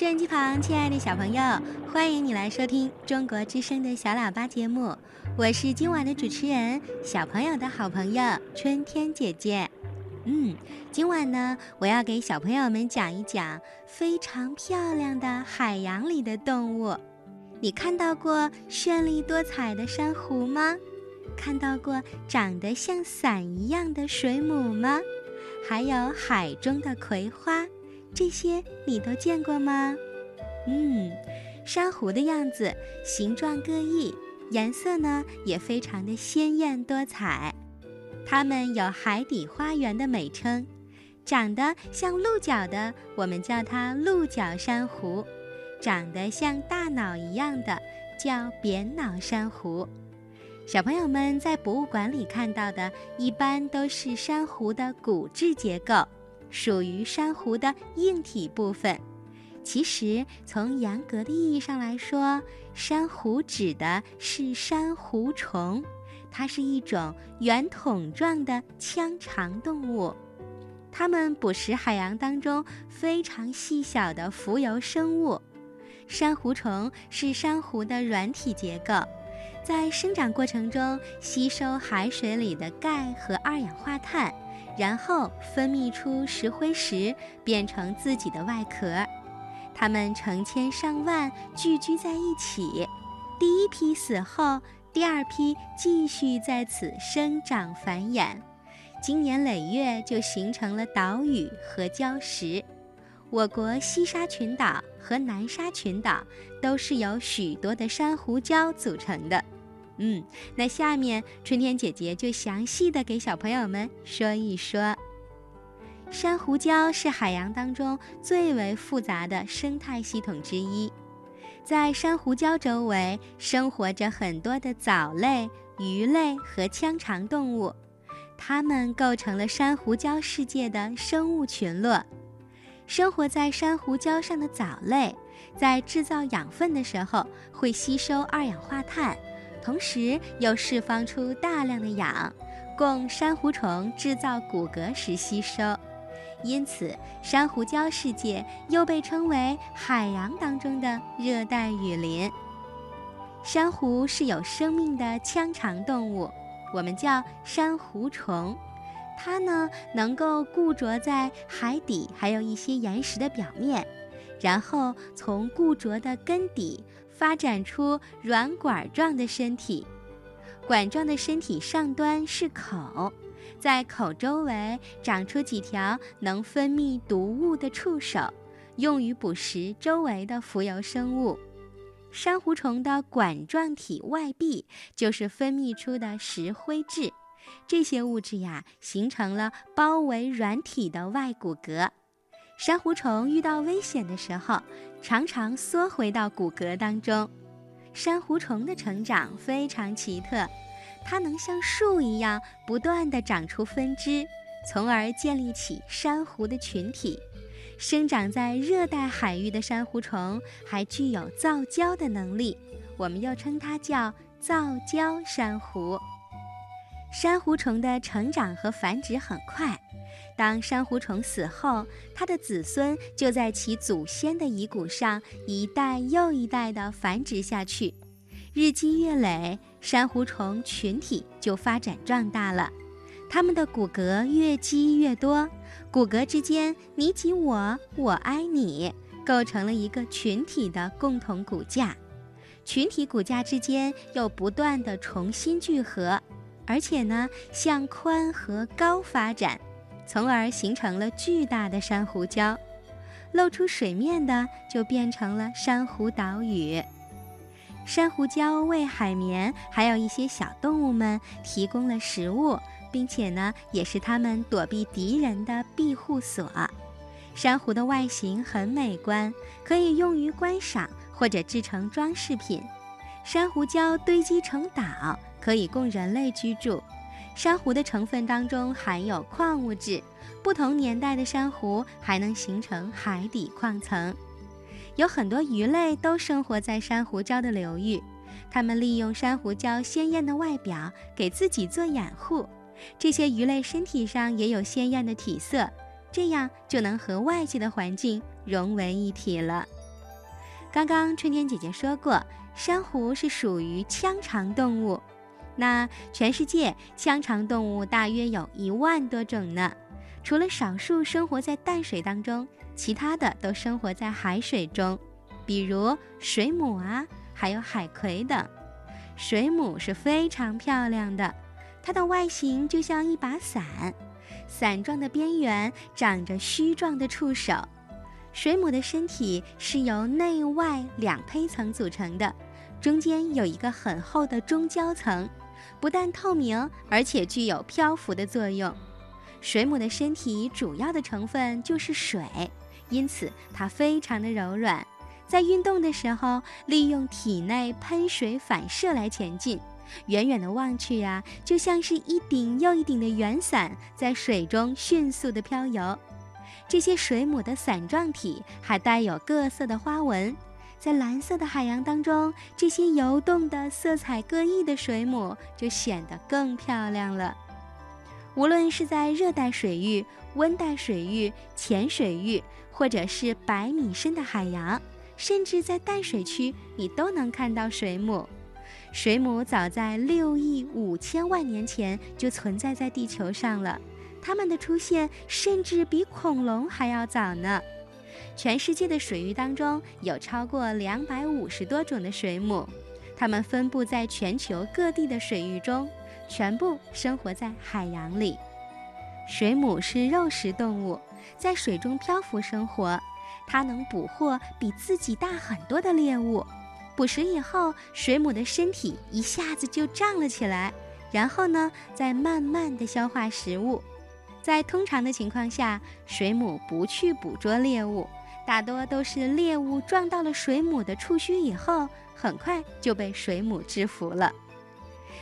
收音机旁，亲爱的小朋友，欢迎你来收听中国之声的小喇叭节目。我是今晚的主持人，小朋友的好朋友春天姐姐。嗯，今晚呢，我要给小朋友们讲一讲非常漂亮的海洋里的动物。你看到过绚丽多彩的珊瑚吗？看到过长得像伞一样的水母吗？还有海中的葵花。这些你都见过吗？嗯，珊瑚的样子形状各异，颜色呢也非常的鲜艳多彩。它们有“海底花园”的美称，长得像鹿角的，我们叫它鹿角珊瑚；长得像大脑一样的叫扁脑珊瑚。小朋友们在博物馆里看到的，一般都是珊瑚的骨质结构。属于珊瑚的硬体部分。其实，从严格的意义上来说，珊瑚指的是珊瑚虫，它是一种圆筒状的腔肠动物。它们捕食海洋当中非常细小的浮游生物。珊瑚虫是珊瑚的软体结构，在生长过程中吸收海水里的钙和二氧化碳。然后分泌出石灰石，变成自己的外壳。它们成千上万聚居在一起，第一批死后，第二批继续在此生长繁衍，经年累月就形成了岛屿和礁石。我国西沙群岛和南沙群岛都是由许多的珊瑚礁组成的。嗯，那下面春天姐姐就详细的给小朋友们说一说。珊瑚礁是海洋当中最为复杂的生态系统之一，在珊瑚礁周围生活着很多的藻类、鱼类和腔肠动物，它们构成了珊瑚礁世界的生物群落。生活在珊瑚礁上的藻类，在制造养分的时候会吸收二氧化碳。同时又释放出大量的氧，供珊瑚虫制造骨骼时吸收，因此珊瑚礁世界又被称为海洋当中的热带雨林。珊瑚是有生命的腔肠动物，我们叫珊瑚虫。它呢能够固着在海底，还有一些岩石的表面，然后从固着的根底。发展出软管状的身体，管状的身体上端是口，在口周围长出几条能分泌毒物的触手，用于捕食周围的浮游生物。珊瑚虫的管状体外壁就是分泌出的石灰质，这些物质呀形成了包围软体的外骨骼。珊瑚虫遇到危险的时候，常常缩回到骨骼当中。珊瑚虫的成长非常奇特，它能像树一样不断地长出分支，从而建立起珊瑚的群体。生长在热带海域的珊瑚虫还具有造礁的能力，我们又称它叫造礁珊瑚。珊瑚虫的成长和繁殖很快。当珊瑚虫死后，它的子孙就在其祖先的遗骨上一代又一代地繁殖下去。日积月累，珊瑚虫群体就发展壮大了。它们的骨骼越积越多，骨骼之间你挤我，我挨你，构成了一个群体的共同骨架。群体骨架之间又不断地重新聚合，而且呢，向宽和高发展。从而形成了巨大的珊瑚礁，露出水面的就变成了珊瑚岛屿。珊瑚礁为海绵还有一些小动物们提供了食物，并且呢，也是它们躲避敌人的庇护所。珊瑚的外形很美观，可以用于观赏或者制成装饰品。珊瑚礁堆积成岛，可以供人类居住。珊瑚的成分当中含有矿物质，不同年代的珊瑚还能形成海底矿层。有很多鱼类都生活在珊瑚礁的流域，它们利用珊瑚礁鲜艳的外表给自己做掩护。这些鱼类身体上也有鲜艳的体色，这样就能和外界的环境融为一体了。刚刚春天姐姐说过，珊瑚是属于腔肠动物。那全世界腔肠动物大约有一万多种呢。除了少数生活在淡水当中，其他的都生活在海水中，比如水母啊，还有海葵等。水母是非常漂亮的，它的外形就像一把伞，伞状的边缘长着须状的触手。水母的身体是由内外两胚层组成的，中间有一个很厚的中焦层，不但透明，而且具有漂浮的作用。水母的身体主要的成分就是水，因此它非常的柔软，在运动的时候，利用体内喷水反射来前进。远远的望去呀，就像是一顶又一顶的圆伞在水中迅速的漂游。这些水母的伞状体还带有各色的花纹，在蓝色的海洋当中，这些游动的色彩各异的水母就显得更漂亮了。无论是在热带水域、温带水域、浅水域，或者是百米深的海洋，甚至在淡水区，你都能看到水母。水母早在六亿五千万年前就存在在地球上了。它们的出现甚至比恐龙还要早呢。全世界的水域当中有超过两百五十多种的水母，它们分布在全球各地的水域中，全部生活在海洋里。水母是肉食动物，在水中漂浮生活，它能捕获比自己大很多的猎物。捕食以后，水母的身体一下子就胀了起来，然后呢，再慢慢的消化食物。在通常的情况下，水母不去捕捉猎物，大多都是猎物撞到了水母的触须以后，很快就被水母制服了。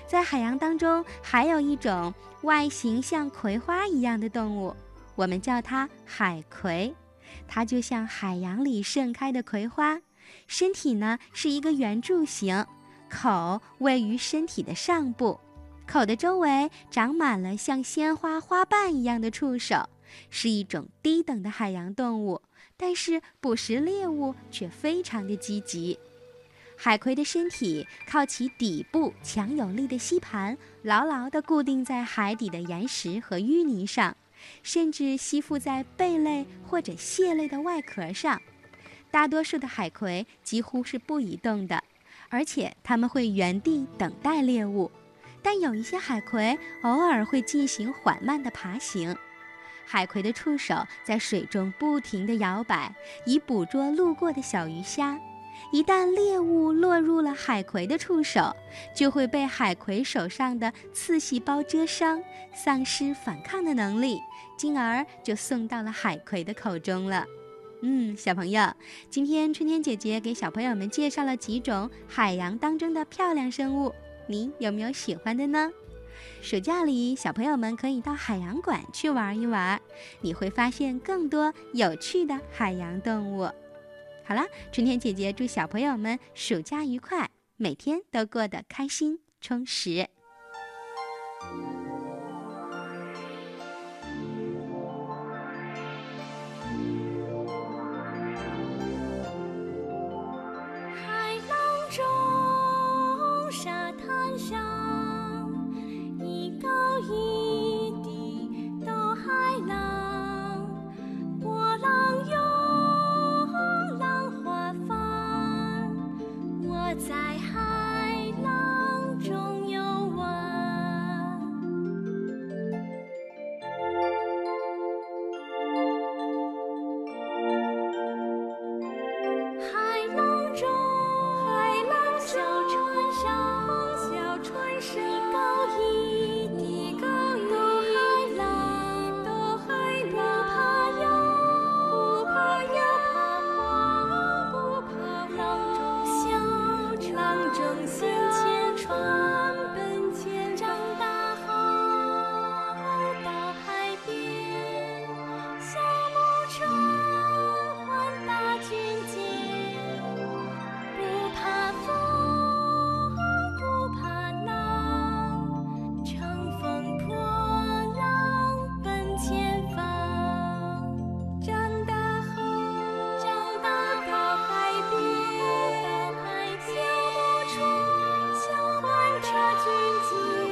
在海洋当中，还有一种外形像葵花一样的动物，我们叫它海葵。它就像海洋里盛开的葵花，身体呢是一个圆柱形，口位于身体的上部。口的周围长满了像鲜花花瓣一样的触手，是一种低等的海洋动物，但是捕食猎物却非常的积极。海葵的身体靠其底部强有力的吸盘，牢牢地固定在海底的岩石和淤泥上，甚至吸附在贝类或者蟹类的外壳上。大多数的海葵几乎是不移动的，而且它们会原地等待猎物。但有一些海葵偶尔会进行缓慢的爬行，海葵的触手在水中不停地摇摆，以捕捉路过的小鱼虾。一旦猎物落入了海葵的触手，就会被海葵手上的刺细胞蛰伤，丧失反抗的能力，进而就送到了海葵的口中了。嗯，小朋友，今天春天姐姐给小朋友们介绍了几种海洋当中的漂亮生物。你有没有喜欢的呢？暑假里，小朋友们可以到海洋馆去玩一玩，你会发现更多有趣的海洋动物。好啦，春天姐姐祝小朋友们暑假愉快，每天都过得开心充实。海浪中。君子。